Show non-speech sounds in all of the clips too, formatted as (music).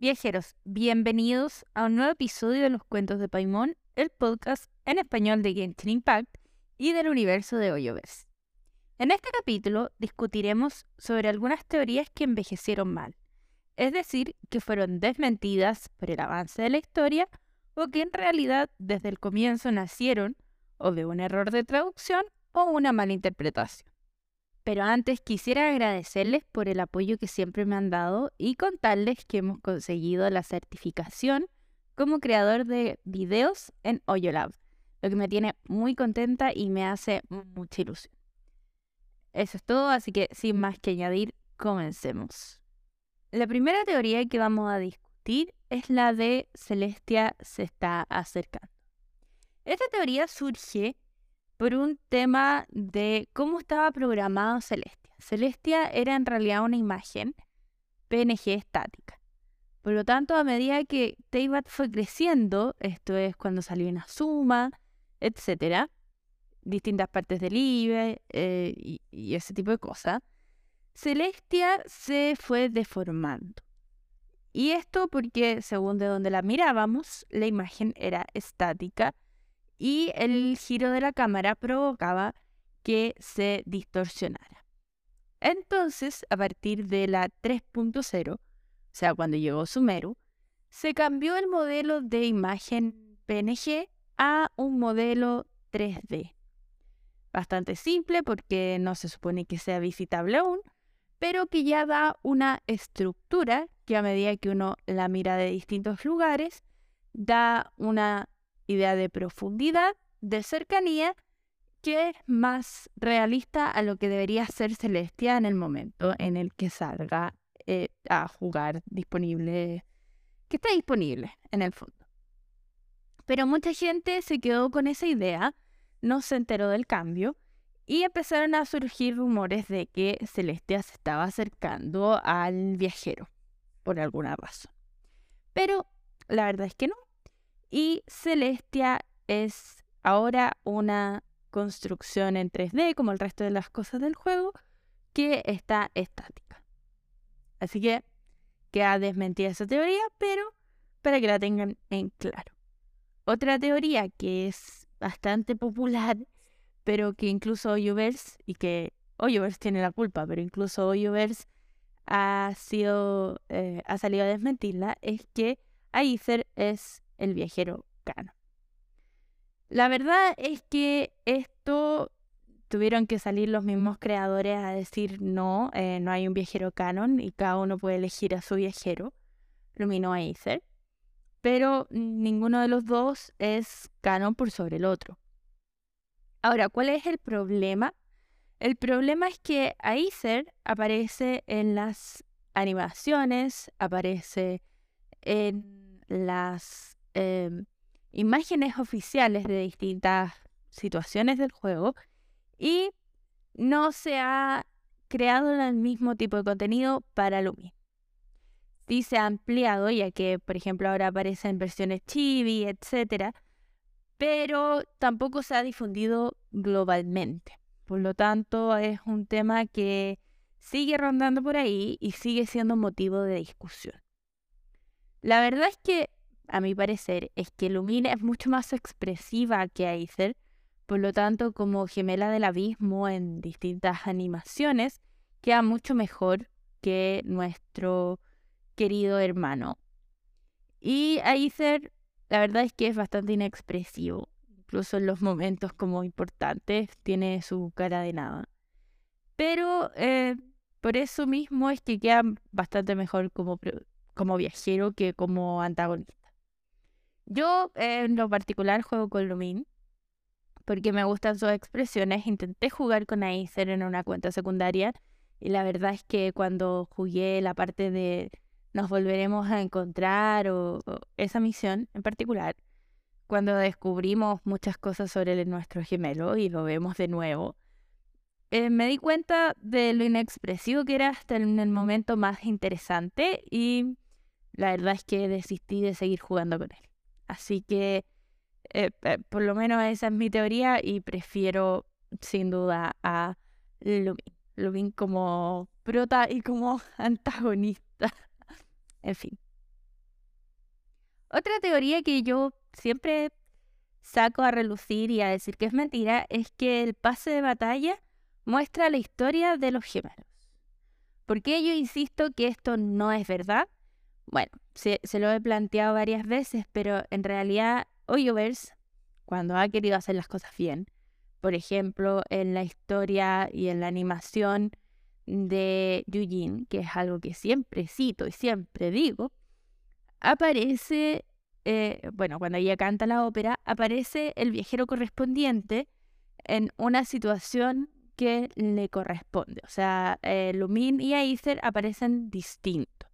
Viajeros, bienvenidos a un nuevo episodio de Los Cuentos de Paimon, el podcast en español de Genshin Impact y del universo de Hoyoverse. En este capítulo discutiremos sobre algunas teorías que envejecieron mal, es decir, que fueron desmentidas por el avance de la historia o que en realidad desde el comienzo nacieron o de un error de traducción o una mala interpretación. Pero antes quisiera agradecerles por el apoyo que siempre me han dado y contarles que hemos conseguido la certificación como creador de videos en OyoLab, lo que me tiene muy contenta y me hace mucha ilusión. Eso es todo, así que sin más que añadir, comencemos. La primera teoría que vamos a discutir es la de Celestia se está acercando. Esta teoría surge por un tema de cómo estaba programado Celestia. Celestia era en realidad una imagen PNG estática. Por lo tanto, a medida que Teyvat fue creciendo, esto es cuando salió una suma, etcétera, distintas partes del IBE eh, y, y ese tipo de cosas, Celestia se fue deformando. Y esto porque, según de donde la mirábamos, la imagen era estática y el giro de la cámara provocaba que se distorsionara. Entonces, a partir de la 3.0, o sea, cuando llegó Sumeru, se cambió el modelo de imagen PNG a un modelo 3D. Bastante simple porque no se supone que sea visitable aún, pero que ya da una estructura que a medida que uno la mira de distintos lugares, da una idea de profundidad, de cercanía, que es más realista a lo que debería ser Celestia en el momento en el que salga eh, a jugar disponible, que está disponible en el fondo. Pero mucha gente se quedó con esa idea, no se enteró del cambio y empezaron a surgir rumores de que Celestia se estaba acercando al viajero, por alguna razón. Pero la verdad es que no, y Celestia es ahora una construcción en 3D, como el resto de las cosas del juego, que está estática. Así que queda desmentida esa teoría, pero para que la tengan en claro. Otra teoría que es bastante popular, pero que incluso Hoyoverse, y que Hoyoverse tiene la culpa, pero incluso Hoyoverse ha eh, ha salido a desmentirla, es que Aether es el viajero canon. La verdad es que esto tuvieron que salir los mismos creadores a decir no, eh, no hay un viajero canon y cada uno puede elegir a su viajero, Lumino e Aether, pero ninguno de los dos es canon por sobre el otro. Ahora, ¿cuál es el problema? El problema es que Aether aparece en las animaciones, aparece en las Em, imágenes oficiales de distintas situaciones del juego y no se ha creado el mismo tipo de contenido para Lumi. Sí se ha ampliado, ya que, por ejemplo, ahora aparecen versiones chibi, etc. Pero tampoco se ha difundido globalmente. Por lo tanto, es un tema que sigue rondando por ahí y sigue siendo motivo de discusión. La verdad es que a mi parecer, es que Lumina es mucho más expresiva que Aether, por lo tanto, como gemela del abismo en distintas animaciones, queda mucho mejor que nuestro querido hermano. Y Aether, la verdad es que es bastante inexpresivo, incluso en los momentos como importantes, tiene su cara de nada. Pero eh, por eso mismo es que queda bastante mejor como, como viajero que como antagonista. Yo en lo particular juego con Lumin porque me gustan sus expresiones. Intenté jugar con Aether en una cuenta secundaria y la verdad es que cuando jugué la parte de nos volveremos a encontrar o, esa misión en particular, cuando descubrimos muchas cosas sobre nuestro gemelo y lo vemos de nuevo, eh, me di cuenta de lo inexpresivo que era hasta en el momento más interesante y la verdad es que desistí de seguir jugando con él. Así que eh, eh, por lo menos esa es mi teoría y prefiero sin duda a Lubin. Lubin como prota y como (laughs) antagonista. en fin. Otra teoría que yo siempre saco a relucir y a decir que es mentira es que el pase de batalla muestra la historia de los gemelos. ¿Por qué yo insisto que esto no es verdad? Bueno, se, lo he planteado varias veces, pero en realidad Hoyoverse, cuando ha querido hacer las cosas bien, por ejemplo, en la historia y en la animación de Yujin, que es algo que siempre cito y siempre digo, aparece, eh, bueno, cuando ella canta la ópera, aparece el viajero correspondiente en una situación que le corresponde. O sea, eh, Lumin y Aether aparecen distintos.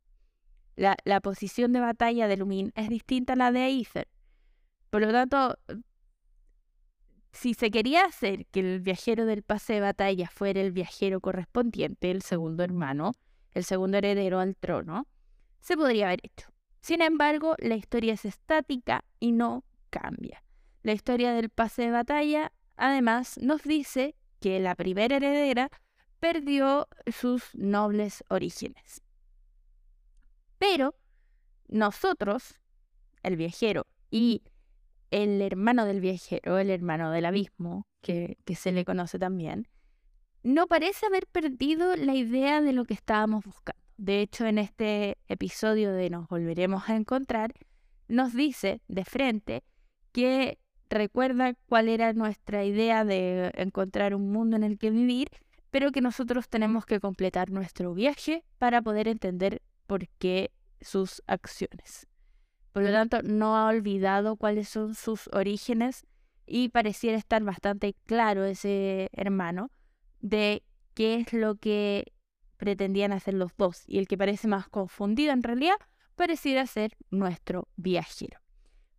La, posición de batalla de Lumin es distinta a la de Aether. Por lo tanto, si se quería hacer que el viajero del pase de batalla fuera el viajero correspondiente, el segundo hermano, el segundo heredero al trono, se podría haber hecho. Sin embargo, la historia es estática y no cambia. La historia del pase de batalla, además, nos dice que la primera heredera perdió sus nobles orígenes. Pero nosotros, el viajero y el hermano del viajero, el hermano del abismo, que, se le conoce también, no parece haber perdido la idea de lo que estábamos buscando. De hecho, en este episodio de Nos volveremos a encontrar, nos dice de frente que recuerda cuál era nuestra idea de encontrar un mundo en el que vivir, pero que nosotros tenemos que completar nuestro viaje para poder entender por qué sus acciones. Por lo tanto, no ha olvidado cuáles son sus orígenes y pareciera estar bastante claro ese hermano de qué es lo que pretendían hacer los dos. Y el que parece más confundido en realidad pareciera ser nuestro viajero.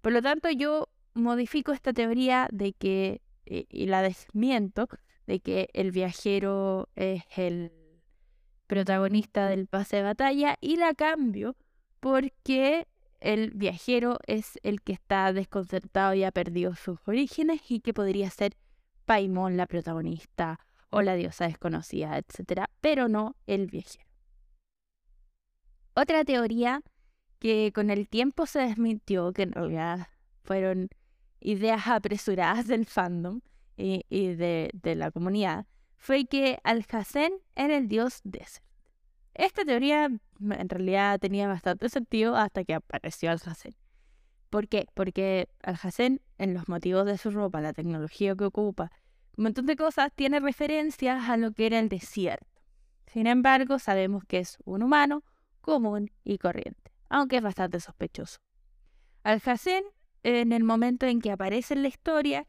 Por lo tanto, yo modifico esta teoría de que, eh, y la desmiento, de que el viajero es el protagonista del pase de batalla y la cambio porque el viajero es el que está desconcertado y ha perdido sus orígenes y que podría ser Paimon la protagonista o la diosa desconocida, etc. Pero no el viajero. Otra teoría que con el tiempo se desmintió, que en realidad fueron ideas apresuradas del fandom y, de, de, la comunidad, fue que Al-Hazen era el dios Desert. Esta teoría en realidad tenía bastante sentido hasta que apareció Al-Hazen. ¿Por qué? Porque Al-Hazen, en los motivos de su ropa, la tecnología que ocupa, un montón de cosas, tiene referencias a lo que era el desierto. Sin embargo, sabemos que es un humano común y corriente, aunque es bastante sospechoso. Al-Hazen, en el momento en que aparece en la historia,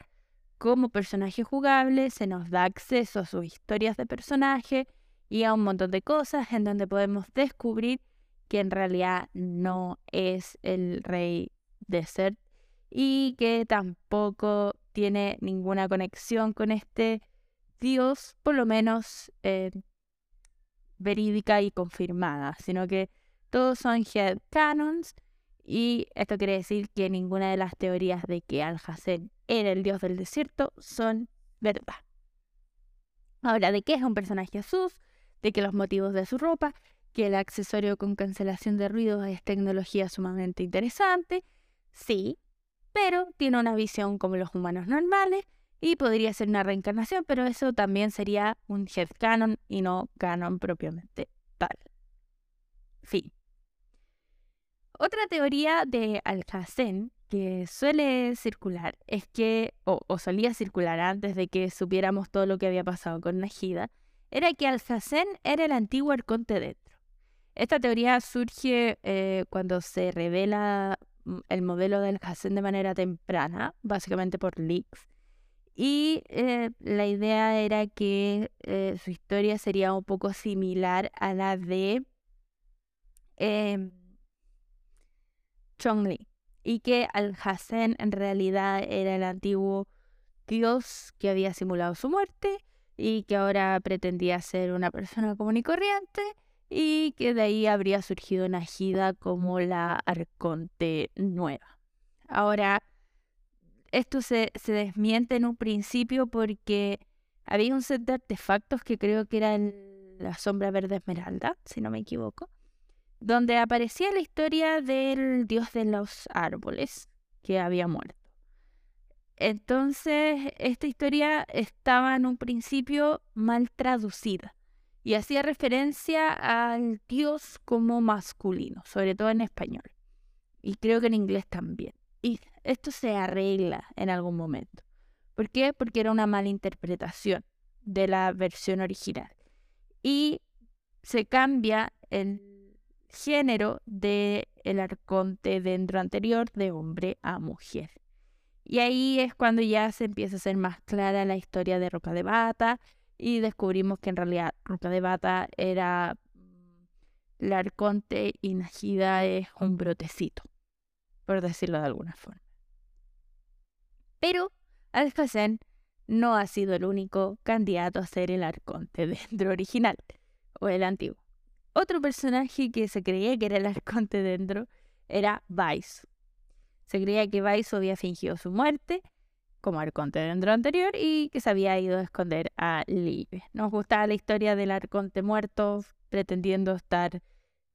como personaje jugable, se nos da acceso a sus historias de personaje y a un montón de cosas en donde podemos descubrir que en realidad no es el rey de Ser y que tampoco tiene ninguna conexión con este dios, por lo menos eh, verídica y confirmada, sino que todos son head canons y esto quiere decir que ninguna de las teorías de que Al-Hazen era el dios del desierto son verdad. Ahora, ¿de qué es un personaje Jesús? de que los motivos de su ropa, que el accesorio con cancelación de ruidos es tecnología sumamente interesante, sí, pero tiene una visión como los humanos normales y podría ser una reencarnación, pero eso también sería un canon y no canon propiamente tal. Fin. Otra teoría de Alhazen que suele circular es que, o, solía circular antes de que supiéramos todo lo que había pasado con Najida, era que Alhazen era el antiguo arconte dentro. Esta teoría surge eh, cuando se revela mm, el modelo del Alhazen de manera temprana, básicamente por leaks. Y eh, la idea era que eh, su historia sería un poco similar a la de eh, Chongli. Y que Al-Hassen en realidad era el antiguo dios que había simulado su muerte y que ahora pretendía ser una persona común y corriente y que de ahí habría surgido Najida como la arconte nueva. Ahora, esto se, se desmiente en un principio porque había un set de artefactos que creo que eran la sombra verde esmeralda, si no me equivoco, donde aparecía la historia del dios de los árboles que había muerto. Entonces, esta historia estaba en un principio mal traducida y hacía referencia al dios como masculino, sobre todo en español. Y creo que en inglés también. Y esto se arregla en algún momento. ¿Por qué? Porque era una mala interpretación de la versión original. Y se cambia el género del el arconte dentro anterior de hombre a mujer. Y ahí es cuando ya se empieza a ser más clara la historia de Roca de Bata y descubrimos que en realidad Roca de Bata era el arconte y Najida es un brotecito, por decirlo de alguna forma. Pero Alhazen no ha sido el único candidato a ser el arconte (laughs) dentro original o el antiguo. Otro personaje que se creía que era el arconte dentro era Vice. Se creía que Vice había fingido su muerte, como arconte dentro anterior, y que se había ido a esconder a Live. Nos gustaba la historia del arconte muerto, pretendiendo estar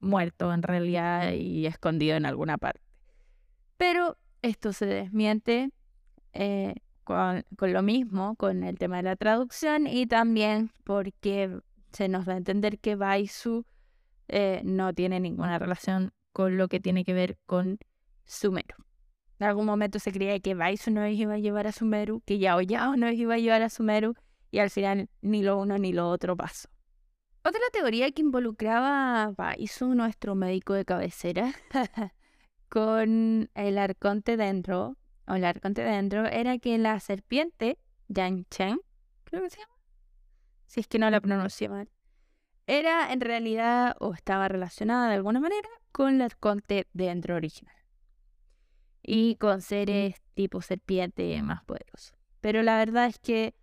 muerto en realidad y escondido en alguna parte. Pero esto se desmiente eh, con, lo mismo, con el tema de la traducción y también porque se nos da a entender que Baisu eh, no tiene ninguna relación con lo que tiene que ver con Sumeru. En algún momento se creía que Baisu nos iba a llevar a Sumeru, que Yao Yao nos iba a llevar a Sumeru, y al final ni lo uno ni lo otro pasó. Otra teoría que involucraba a Baisu, nuestro médico de cabecera, (laughs) con el arconte dentro, o el arconte dentro, era que la serpiente, Yang Chen, creo que se llama, si es que no la pronuncié mal, era en realidad o estaba relacionada de alguna manera con el arconte dentro original y con seres tipo serpiente más poderosos. Pero la verdad es que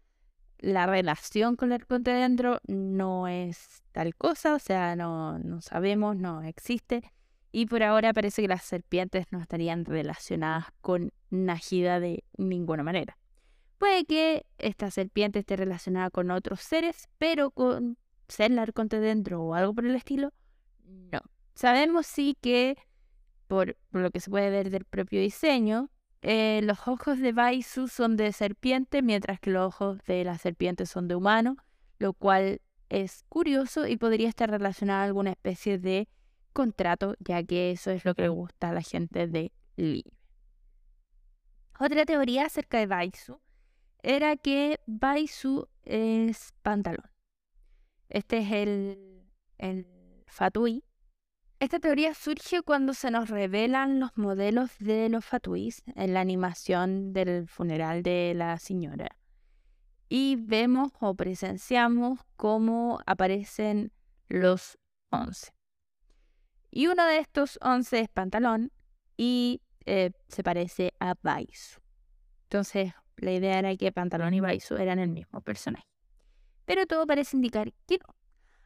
la relación con el arconte dentro no es tal cosa, o sea, no, no sabemos, no existe. Y por ahora parece que las serpientes no estarían relacionadas con Najida de ninguna manera. Puede que esta serpiente esté relacionada con otros seres, pero con ser la arconte dentro o algo por el estilo, no. Sabemos sí que, por, lo que se puede ver del propio diseño, eh, los ojos de Baisu son de serpiente, mientras que los ojos de la serpiente son de humano, lo cual es curioso y podría estar relacionado a alguna especie de contrato, ya que eso es lo que le gusta a la gente de Li. Otra teoría acerca de Baisu era que Baisu es pantalón. Este es el, el Fatui. Esta teoría surge cuando se nos revelan los modelos de los Fatuis en la animación del funeral de la señora. Y vemos o presenciamos cómo aparecen los once. Y uno de estos once es Pantalón y eh, se parece a Baisu. Entonces, la idea era que Pantalón y Baisu eran el mismo personaje. Pero todo parece indicar que no.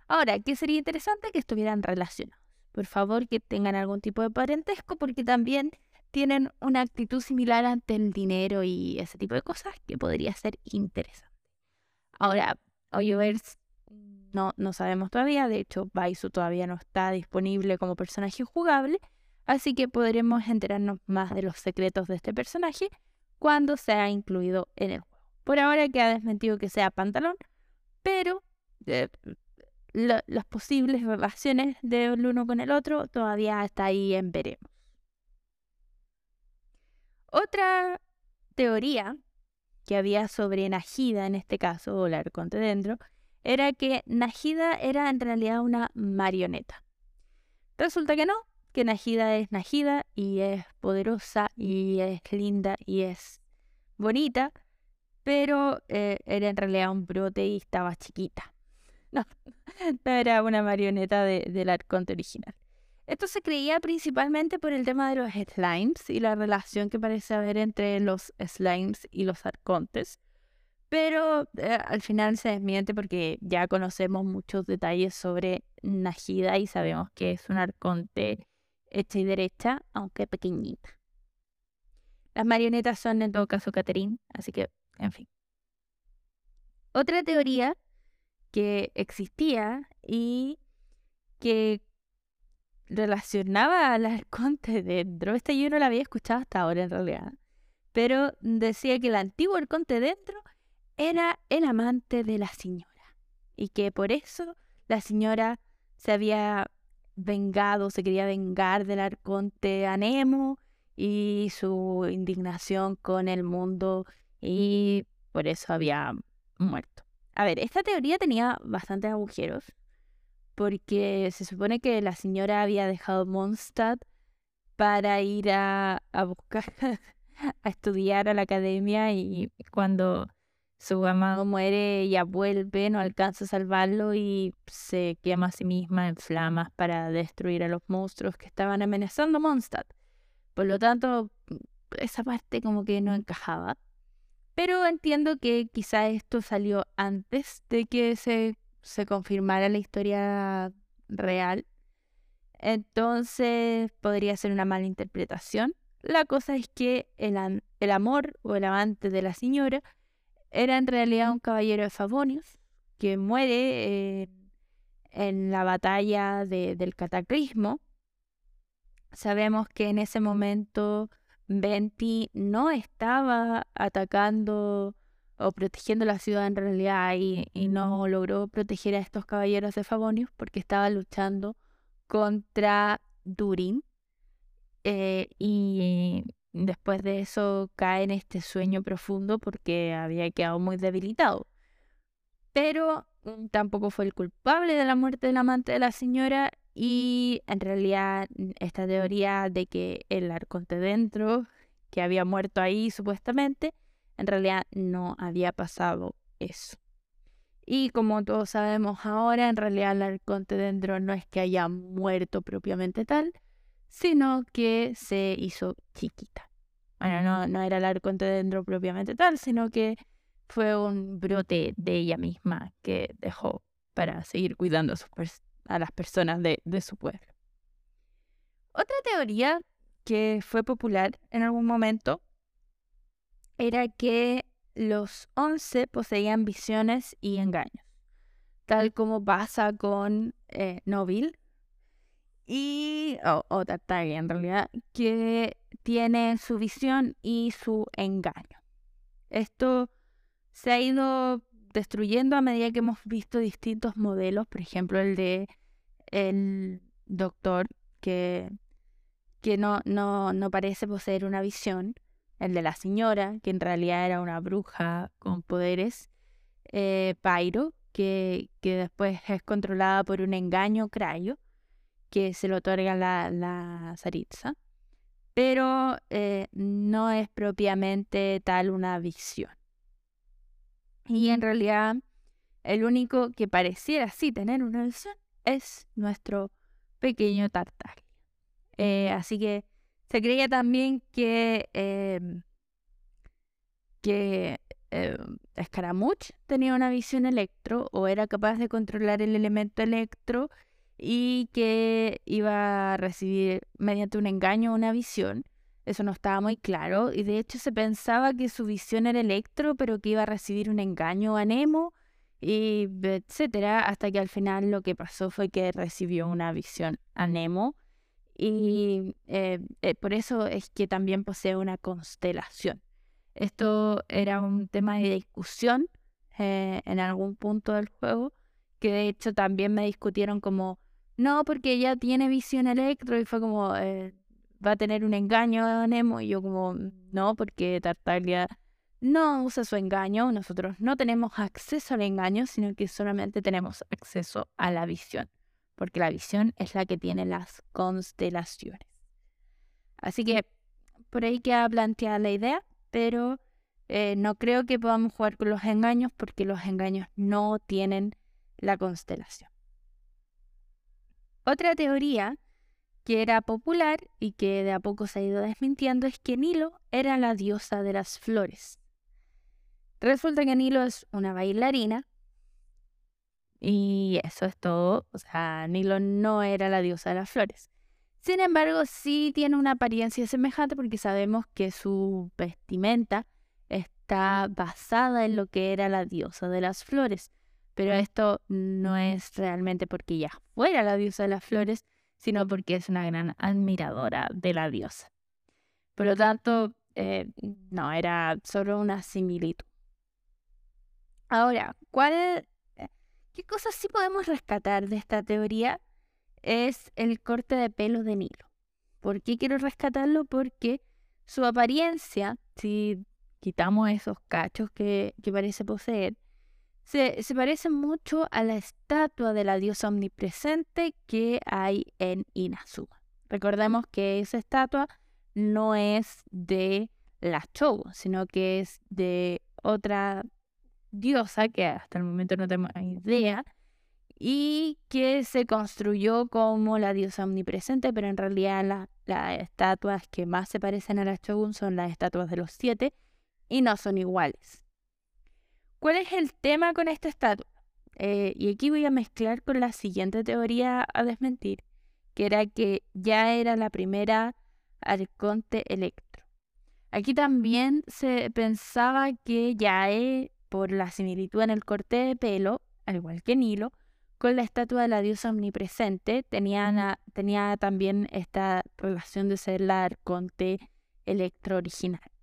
Ahora, ¿qué sería interesante que estuvieran relacionados? Por favor, que tengan algún tipo de parentesco, porque también tienen una actitud similar ante el dinero y ese tipo de cosas que podría ser interesante. Ahora, Hoyoverse no, no sabemos todavía, de hecho Baisu todavía no está disponible como personaje jugable, así que podremos enterarnos más de los secretos de este personaje cuando sea incluido en el juego. Por ahora queda desmentido que sea pantalón, pero eh, las posibles relaciones del uno con el otro todavía está ahí en veremos. Otra teoría que había sobre Najida en este caso, o el arconte dentro, era que Najida era en realidad una marioneta. Resulta que no, que Najida es Najida y es poderosa y es linda y es bonita, pero eh, era en realidad un brote y estaba chiquita. (laughs) No, no era una marioneta del arconte original. Esto se creía principalmente por el tema de los slimes y la relación que parece haber entre los slimes y los arcontes. Pero eh, al final se desmiente porque ya conocemos muchos detalles sobre Najida y sabemos que es un arconte hecha y derecha, aunque pequeñita. Las marionetas son en todo caso Catherine, así que, en fin. Otra teoría que existía y que relacionaba al arconte dentro. Esta yo no la había escuchado hasta ahora en realidad. Pero decía que el antiguo arconte dentro era el amante de la señora. Y que por eso la señora se había vengado, se quería vengar del arconte Anemo y su indignación con el mundo y por eso había muerto. A ver, esta teoría tenía bastantes agujeros porque se supone que la señora había dejado Mondstadt para ir a, a buscar, (laughs) a estudiar a la academia y cuando su amado muere, ella vuelve, no alcanza a salvarlo y se quema a sí misma en flamas para destruir a los monstruos que estaban amenazando Mondstadt. Por lo tanto, esa parte como que no encajaba. Pero entiendo que quizá esto salió antes de que se, se confirmara la historia real. Entonces podría ser una mala interpretación. La cosa es que el, el amor o el amante de la señora era en realidad un caballero de Favonius que muere en la batalla del cataclismo. Sabemos que en ese momento Venti no estaba atacando o protegiendo la ciudad en realidad y, no logró proteger a estos caballeros de Favonius porque estaba luchando contra Durin. Eh, y Después de eso cae en este sueño profundo porque había quedado muy debilitado. Pero mm, tampoco fue el culpable de la muerte del amante de la señora y en realidad mm, esta teoría de que el arconte dentro, que había muerto ahí supuestamente, en realidad no había pasado eso. Y como todos sabemos ahora, en realidad el arconte dentro no es que haya muerto propiamente tal, sino que se hizo chiquita. Bueno, no, no era el arconte dentro propiamente tal, sino que fue un brote de ella misma que dejó para seguir cuidando a, las personas de, de su pueblo. Otra teoría que fue popular en algún momento era que los once poseían visiones y engaños, tal como pasa con eh, y, o, Tartaglia en realidad, que tiene su visión y su engaño. Esto se ha ido destruyendo a medida que hemos visto distintos modelos, por ejemplo el de el doctor que, que no, no, no parece poseer una visión, el de la señora, que en realidad era una bruja con poderes, eh, Pyro, que, que después es controlada por un engaño crayo, que se le otorga la, la zaritza, pero eh, no es propiamente tal una visión. Y en realidad, el único que pareciera sí tener una visión es nuestro pequeño Tartaglia. Eh, así que se creía también que, em, que eh, Scaramouche tenía una visión electro o era capaz de controlar el elemento electro y que iba a recibir mediante un engaño una visión. Eso no estaba muy claro y de hecho se pensaba que su visión era Electro, pero que iba a recibir un engaño a Nemo y etcétera, hasta que al final lo que pasó fue que recibió una visión a Nemo y eh, eh, por eso es que también posee una constelación. Esto era un tema de discusión eh, en algún punto del juego, que de hecho también me discutieron como no, porque ella tiene visión electro y fue como, va a tener un engaño a Nemo y yo como, no, porque Tartaglia no usa su engaño, nosotros no tenemos acceso al engaño, sino que solamente tenemos acceso a la visión, porque la visión es la que tiene las constelaciones. Así que por ahí queda planteada la idea, pero eh, no creo que podamos jugar con los engaños porque los engaños no tienen la constelación. Otra teoría que era popular y que de a poco se ha ido desmintiendo es que Nilo era la diosa de las flores. Resulta que Nilo es una bailarina y eso es todo. O sea, Nilo no era la diosa de las flores. Sin embargo, sí tiene una apariencia semejante porque sabemos que su vestimenta está basada en lo que era la diosa de las flores. Pero esto no es realmente porque ella fuera la diosa de las flores, sino porque es una gran admiradora de la diosa. Por lo tanto, eh, no, era solo una similitud. Ahora, ¿cuál, eh, ¿qué cosas sí podemos rescatar de esta teoría? Es el corte de pelo de Nilo. ¿Por qué quiero rescatarlo? Porque su apariencia, si quitamos esos cachos que, parece poseer, se, se, parece mucho a la estatua de la diosa omnipresente que hay en Inazuma. Recordemos que esa estatua no es de la Show, sino que es de otra diosa que hasta el momento no tenemos idea y que se construyó como la diosa omnipresente, pero en realidad las estatuas que más se parecen a la Shogun son las estatuas de los siete y no son iguales. ¿Cuál es el tema con esta estatua? Eh, y aquí voy a mezclar con la siguiente teoría a desmentir, que era que ya era la primera arconte electro. Aquí también se pensaba que Yae, por la similitud en el corte de pelo, al igual que Nilo, con la estatua de la diosa omnipresente, tenía, tenía también esta relación de ser la arconte electro original.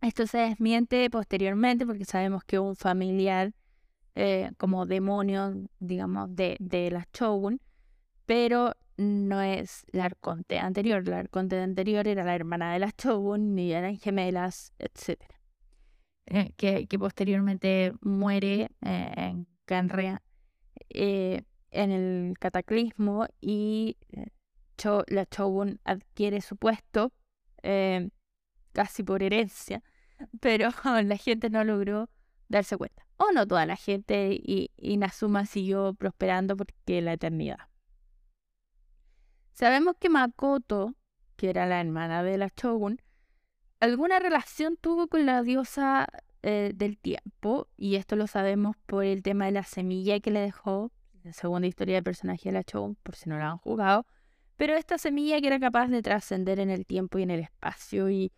Esto se desmiente posteriormente porque sabemos que un familiar eh, como demonio, digamos, de, de la Shogun, pero no es la arconte anterior. La arconte anterior era la hermana de la Shogun y eran gemelas, etc. Eh, que, que, posteriormente muere eh, en Canrea en el cataclismo y la Shogun adquiere su puesto casi por herencia pero (laughs) la gente no logró darse cuenta. O no toda la gente y, Inazuma siguió prosperando porque la eternidad. Sabemos que Makoto, que era la hermana de la Shogun, alguna relación tuvo con la diosa eh, del tiempo, y esto lo sabemos por el tema de la semilla que le dejó, la segunda historia de personaje de la Shogun, por si no la han jugado, pero esta semilla que era capaz de trascender en el tiempo y en el espacio y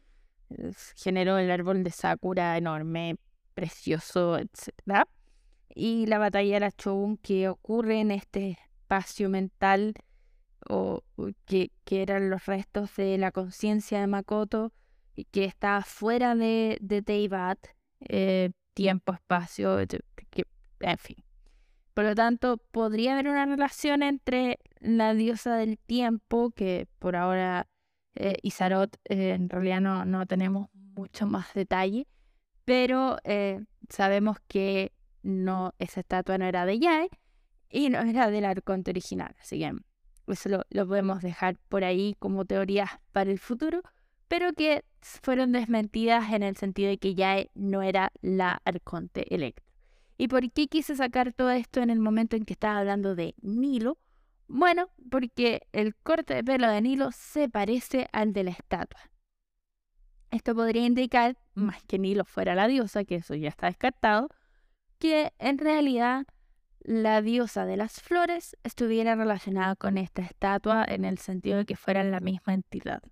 generó el árbol de Sakura enorme, precioso, etc. Y la batalla de la Shogun que ocurre en este espacio mental o, que, que, eran los restos de la conciencia de Makoto y que está fuera de, de Teibat, eh, tiempo, espacio, en fin. Por lo tanto, podría haber una relación entre la diosa del tiempo, que por ahora eh, Isarot, eh, en realidad no, no, tenemos mucho más detalle, pero eh, sabemos que no, esa estatua no era de Yae y no era del arconte original, así que eso lo, lo podemos dejar por ahí como teorías para el futuro, pero que fueron desmentidas en el sentido de que Yae no era la arconte electro. ¿Y por qué quise sacar todo esto en el momento en que estaba hablando de Nilo? Bueno, porque el corte de pelo de Nilo se parece al de la estatua. Esto podría indicar, más que Nilo fuera la diosa, que eso ya está descartado, que en realidad la diosa de las flores estuviera relacionada con esta estatua en el sentido de que fueran la misma entidad.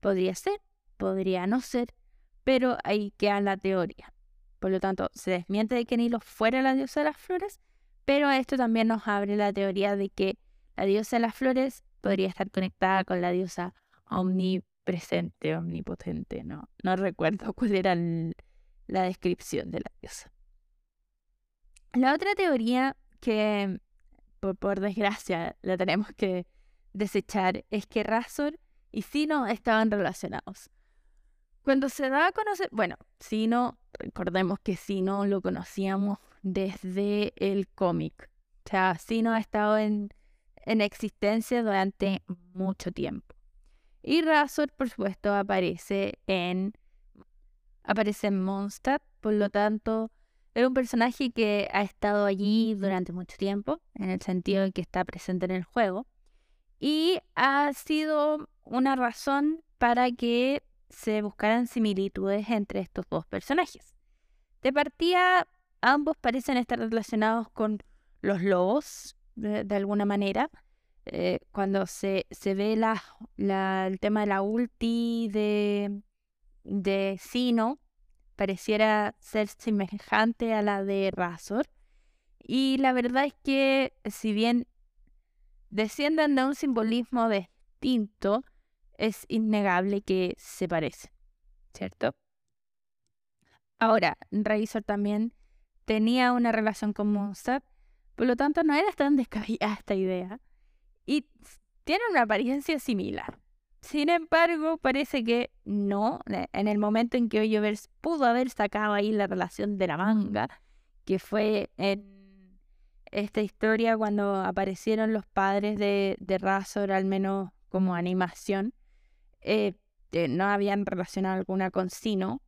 Podría ser, podría no ser, pero ahí queda la teoría. Por lo tanto, se desmiente de que Nilo fuera la diosa de las flores, pero esto también nos abre la teoría de que la diosa de las flores podría estar conectada con la diosa omnipresente, omnipotente, no, no recuerdo (laughs) cuál era la descripción de la diosa. La otra teoría que, por, desgracia, la tenemos que desechar es que Razor y Sino estaban relacionados. Cuando se da a conocer, bueno, Sino, recordemos que Sino lo conocíamos desde el cómic. O sea, Sino ha estado en en existencia durante mucho tiempo. Y Razor, por supuesto, aparece en aparece en Mondstadt, por lo tanto, es un personaje que ha estado allí durante mucho tiempo, en el sentido de que está presente en el juego, y ha sido una razón para que se buscaran similitudes entre estos dos personajes. De partida, ambos parecen estar relacionados con los lobos, de, alguna manera. Eh, cuando se, se ve la, la, el tema de la ulti de, de Sino, pareciera ser semejante a la de Razor. Y la verdad es que si bien descienden de un simbolismo distinto, es innegable que se parecen, ¿cierto? Ahora, Razor también tenía una relación con Mondstadt, por lo tanto no era tan descabellada esta idea, y tiene una apariencia similar. Sin embargo, parece que no, e, en el momento en que Oyovers pudo haber sacado ahí la relación de la manga, que fue en esta historia cuando aparecieron los padres de, de Razor, al menos como animación, eh, no habían relacionado alguna con Sino.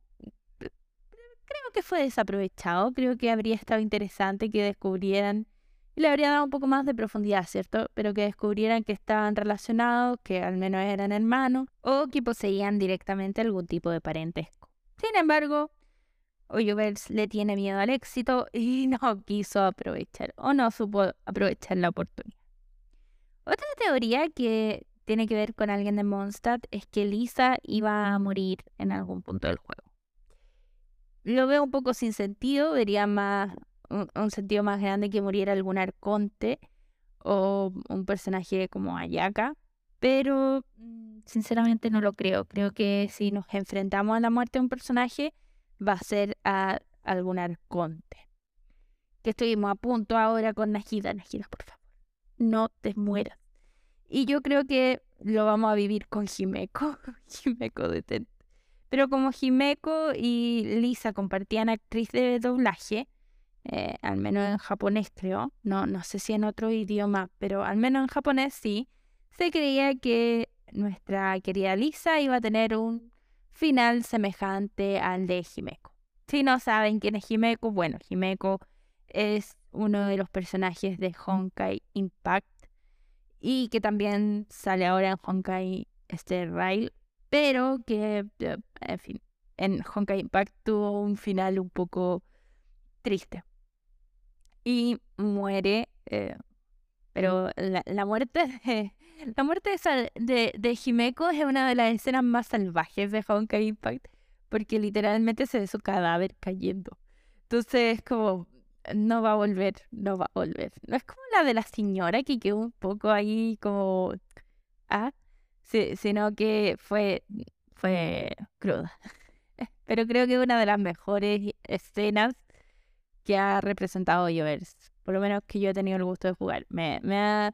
Creo que fue desaprovechado, creo que habría estado interesante que descubrieran le habría dado un poco más de profundidad, ¿cierto? Pero que descubrieran que estaban relacionados, que al menos eran hermanos, o que poseían directamente algún tipo de parentesco. Sin embargo, Oyovers le tiene miedo al éxito y (laughs) no quiso aprovechar, o no supo aprovechar la oportunidad. Otra teoría que tiene que ver con alguien de Mondstadt es que Lisa iba a morir en algún punto del juego. Lo veo un poco sin sentido, vería más un, sentido más grande que muriera algún arconte o un personaje como Ayaka, pero mm, sinceramente no lo creo. Creo que si nos enfrentamos a la muerte de un personaje, va a ser a algún arconte. Que estuvimos a punto ahora con Najida. Najida, por favor, no te mueras. Y yo creo que lo vamos a vivir con Himeko. Himeko (laughs) detente. Pero como Himeko y Lisa compartían actriz de doblaje, eh, al menos en japonés creo, no, no sé si en otro idioma, pero al menos en japonés sí, se creía que nuestra querida Lisa iba a tener un final semejante al de Himeko. Si no saben quién es Himeko, bueno, Himeko es uno de los personajes de Honkai Impact y que también sale ahora en Honkai Star Rail, pero que, eh, en en Honkai Impact tuvo un final un poco triste y muere. Eh, pero la, muerte de, (laughs) la muerte de, de, Himeko es una de las escenas más salvajes de Honkai Impact, porque literalmente se ve su cadáver cayendo. Entonces, como, no va a volver, no va a volver. No es como la de la señora que quedó un poco ahí como, ah, sí, sino que fue, fue cruda. (laughs) Pero creo que es una de las mejores escenas que ha representado Jovers, por lo menos que yo he tenido el gusto de jugar. Me, me ha,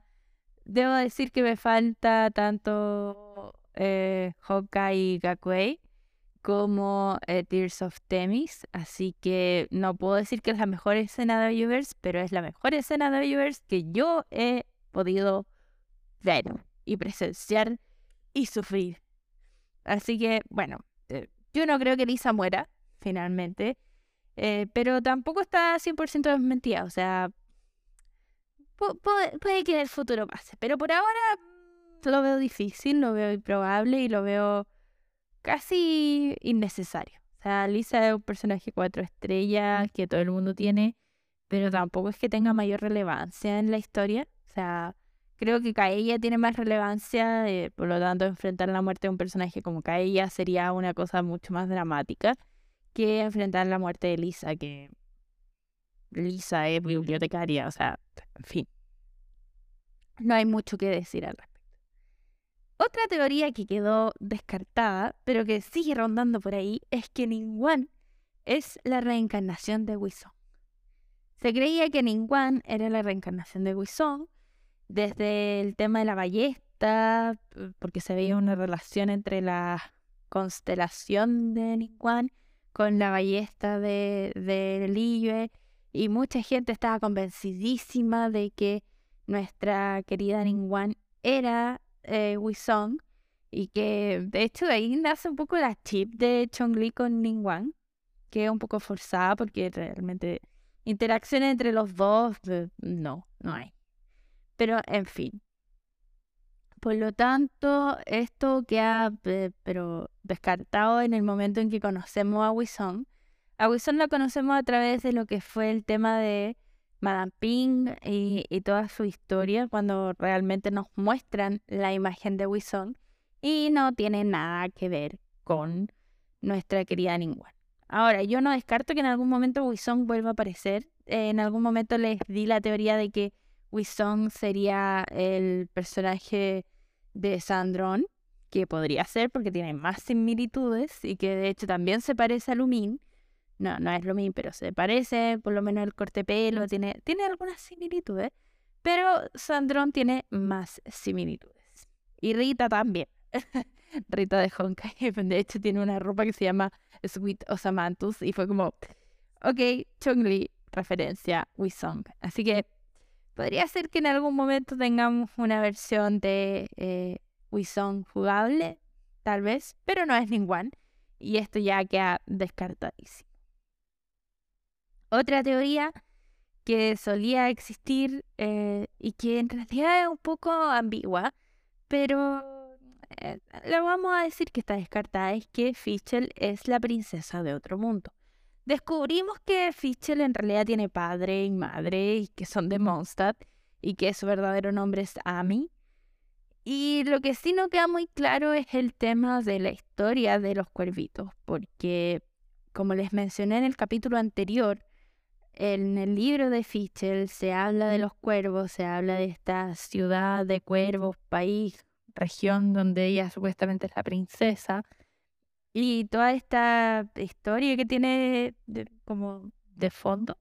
debo decir que me falta tanto eh, y Gakuei como eh, Tears of Temis, así que no puedo decir que es la mejor escena de Jovers, pero es la mejor escena de Jovers que yo he podido ver y presenciar y sufrir. Así que, bueno, eh, yo no creo que Lisa muera, finalmente. Eh, pero tampoco está 100% desmentida, o sea, puede que en el futuro pase, pero por ahora lo veo difícil, lo veo improbable y lo veo casi innecesario. O sea, Lisa es un personaje cuatro estrellas que todo el mundo tiene, pero tampoco es que tenga mayor relevancia en la historia. O sea, creo que Kaella tiene más relevancia, eh, por lo tanto, enfrentar la muerte de un personaje como Kaella sería una cosa mucho más dramática que enfrentar la muerte de Lisa, que Lisa es bibliotecaria, o sea, en fin. No hay mucho que decir al respecto. Otra teoría que quedó descartada, pero que sigue rondando por ahí, es que Ningguang es la reencarnación de Wisong. Se creía que Ningguang era la reencarnación de Wisong desde el tema de la ballesta, porque se veía una relación entre la constelación de Ningguang con la ballesta de, de Liyue y mucha gente estaba convencidísima de que nuestra querida Ningguang era eh, Wisong y que de hecho de ahí nace un poco la chip de Chongli con Ningguang, que es un poco forzada porque realmente interacción entre los dos eh, no, no hay. Pero en fin, por lo tanto, esto queda pero descartado en el momento en que conocemos a Wison. A Wison la conocemos a través de lo que fue el tema de Madame Ping y, toda su historia, cuando realmente nos muestran la imagen de Wison y no tiene nada que ver con nuestra querida Ningguang. Ahora, yo no descarto que en algún momento Wison vuelva a aparecer. en algún momento les di la teoría de que Wisong sería el personaje de Sandron, que podría ser porque tiene más similitudes y que de hecho también se parece a Lumin. No, no es Lumin, pero se parece, por lo menos el corte pelo, tiene, tiene algunas similitudes, pero Sandron tiene más similitudes. Y Rita también. (laughs) Rita de Honkai, de hecho tiene una ropa que se llama Sweet Osamanthus y fue como, ok, Chongli, referencia, Wisong. Así que podría ser que en algún momento tengamos una versión de eh, jugable, tal vez, pero no es ningún. Y esto ya queda descartadísimo. Otra teoría que solía existir eh, y que en realidad es un poco ambigua, pero eh, la vamos a decir que está descartada, es que Fischl es la princesa de otro mundo. Descubrimos que Fischl en realidad tiene padre y madre y que son de Mondstadt y que su verdadero nombre es Amy y lo que sí no queda muy claro es el tema de la historia de los cuervitos, porque como les mencioné en el capítulo anterior, en el libro de Fischel se habla de los cuervos, se habla de esta ciudad de cuervos, país, región donde ella supuestamente es la princesa, y toda esta historia que tiene como de fondo.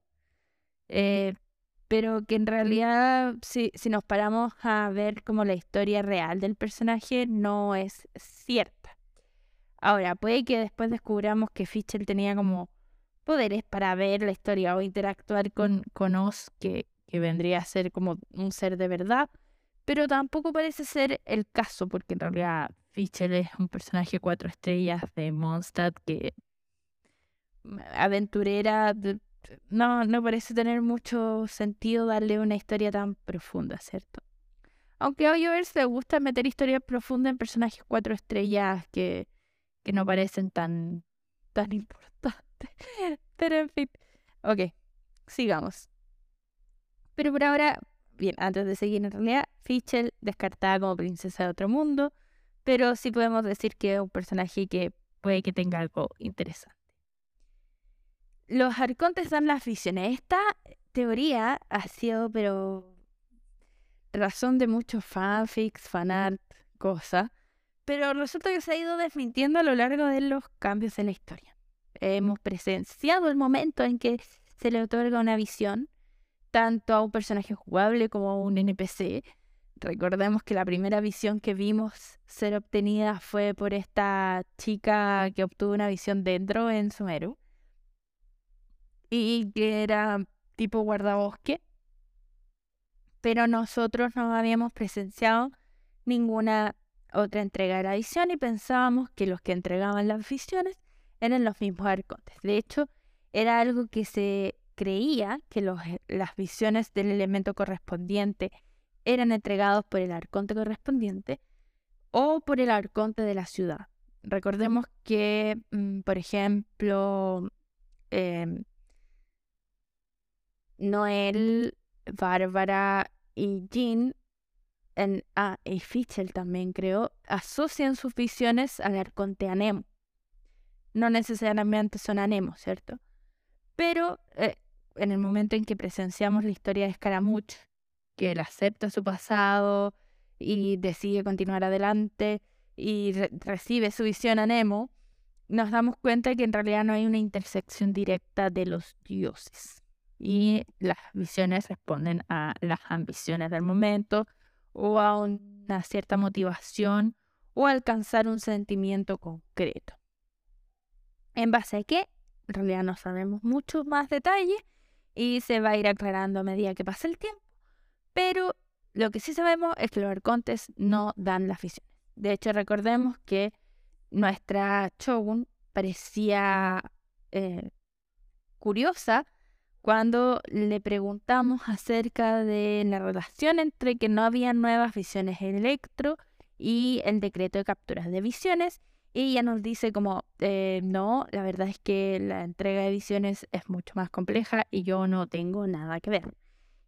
Eh, pero que en realidad si, si nos paramos a ver como la historia real del personaje no es cierta. Ahora, puede que después descubramos que Fischl tenía como poderes para ver la historia o interactuar con, con Oz, que, que vendría a ser como un ser de verdad, pero tampoco parece ser el caso, porque en realidad Fischl es un personaje cuatro estrellas de Mondstadt que mm, aventurera, no, no parece tener mucho sentido darle una historia tan profunda, ¿cierto? Aunque a le gusta meter historias profundas en personajes cuatro estrellas que, que no parecen tan, tan (laughs) importantes. Pero en fin, ok, sigamos. Pero por ahora, bien, antes de seguir en realidad, Fischl descartada como princesa de otro mundo, pero sí podemos decir que es un personaje que puede que tenga algo interesante los arcontes dan las visiones. Esta teoría ha sido, pero, razón de muchos fanfics, fanart, cosas. Pero resulta que se ha ido desmintiendo a lo largo de los cambios en la historia. Hemos presenciado el momento en que se le otorga una visión, tanto a un personaje jugable como a un NPC. Recordemos que la primera visión que vimos ser obtenida fue por esta chica que obtuvo una visión dentro en Sumeru y que era tipo guardabosque, pero nosotros no habíamos presenciado ninguna otra entrega de la visión y pensábamos que los que entregaban las visiones eran los mismos arcontes. De hecho, era algo que se creía que los, las visiones del elemento correspondiente eran entregados por el arconte correspondiente o por el arconte de la ciudad. Recordemos que, mm, por ejemplo, em, Noel, Bárbara y Jean, en, ah, y Fischel también creo, asocian sus visiones al arconte Anemo. No necesariamente son Anemo, ¿cierto? Pero eh, en el momento en que presenciamos la historia de Scaramouche, que él acepta su pasado y decide continuar adelante y recibe su visión a Nemo, nos damos cuenta que en realidad no hay una intersección directa de los dioses y las visiones responden a las ambiciones del momento o a una cierta motivación o alcanzar un sentimiento concreto. En base a qué, en realidad no sabemos muchos más detalles y se va a ir aclarando a medida que pasa el tiempo, pero lo que sí sabemos es que los arcontes no dan las visiones. De hecho, recordemos que nuestra Shogun parecía eh, curiosa cuando le preguntamos acerca de la relación entre que no había nuevas visiones electro y el decreto de capturas de visiones, ella nos dice como, eh, no, la verdad es que la entrega de visiones es mucho más compleja y yo no tengo nada que ver.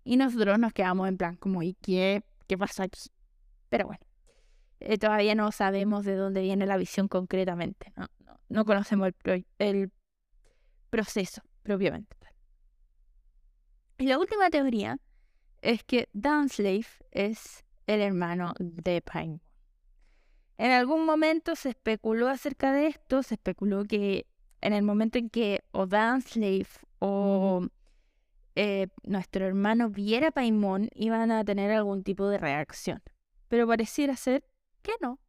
Y nosotros nos quedamos en plan como, ¿y qué, qué pasa aquí? Pero bueno, eh, todavía no sabemos de dónde viene la visión concretamente, no, no, conocemos el, el proceso propiamente. Y la última teoría es que Downslave es el hermano de Paimon. En algún momento se especuló acerca de esto, se especuló que en el momento en que o Downslave o eh, nuestro hermano viera a Paimon, iban a tener algún tipo de reacción. Pero pareciera ser que no.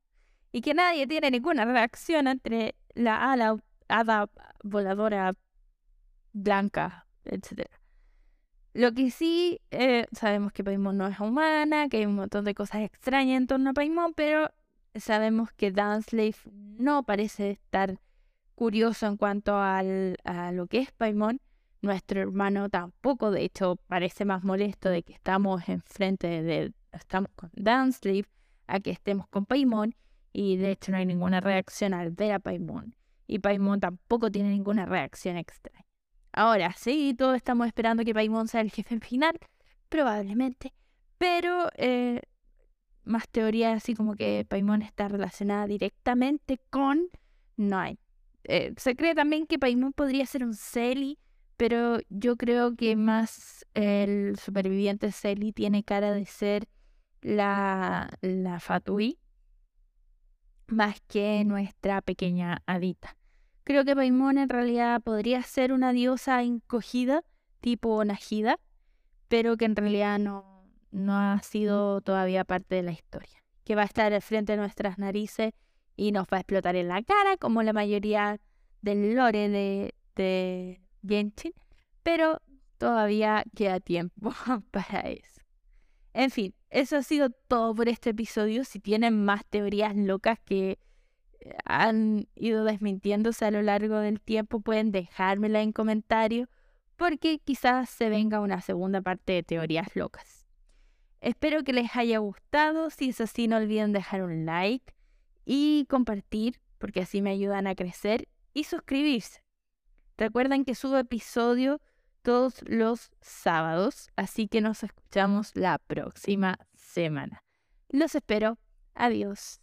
Y que nadie tiene ninguna reacción entre la ala, hada voladora blanca, etc. Lo que sí, eh, sabemos que Paimon no es humana, que hay un montón de cosas extrañas en torno a Paimon, pero sabemos que Danslave no parece estar curioso en cuanto al, a lo que es Paimon. Nuestro hermano tampoco, de hecho, parece más molesto de que estamos enfrente de, estamos con Danslave a que estemos con Paimon y de hecho no hay ninguna reacción al ver a Paimon. Y Paimon tampoco tiene ninguna reacción extraña. Ahora sí, todos estamos esperando que Paimon sea el jefe final, probablemente, pero eh, más teorías así como que Paimon está relacionada directamente con, hay. Eh, se cree también que Paimon podría ser un Celi, pero yo creo que más el superviviente Celi tiene cara de ser la, la Fatui, más que nuestra pequeña Adita. Creo que Paimon en realidad podría ser una diosa encogida, tipo Najida, pero que en realidad no, no ha sido todavía parte de la historia, que va a estar al frente de nuestras narices y nos va a explotar en la cara, como la mayoría del lore de Pero todavía queda tiempo (laughs) para eso. En fin, eso ha sido todo por este episodio. Si tienen más teorías locas que eh, han ido desmintiéndose a lo largo del tiempo, pueden dejármela en comentarios porque quizás se venga una segunda parte de teorías locas. Espero que les haya gustado. Si es así, no olviden dejar un like y compartir, porque así me ayudan a crecer, y suscribirse. Recuerden que subo episodio todos los sábados, así que nos escuchamos la próxima semana. Los espero. Adiós.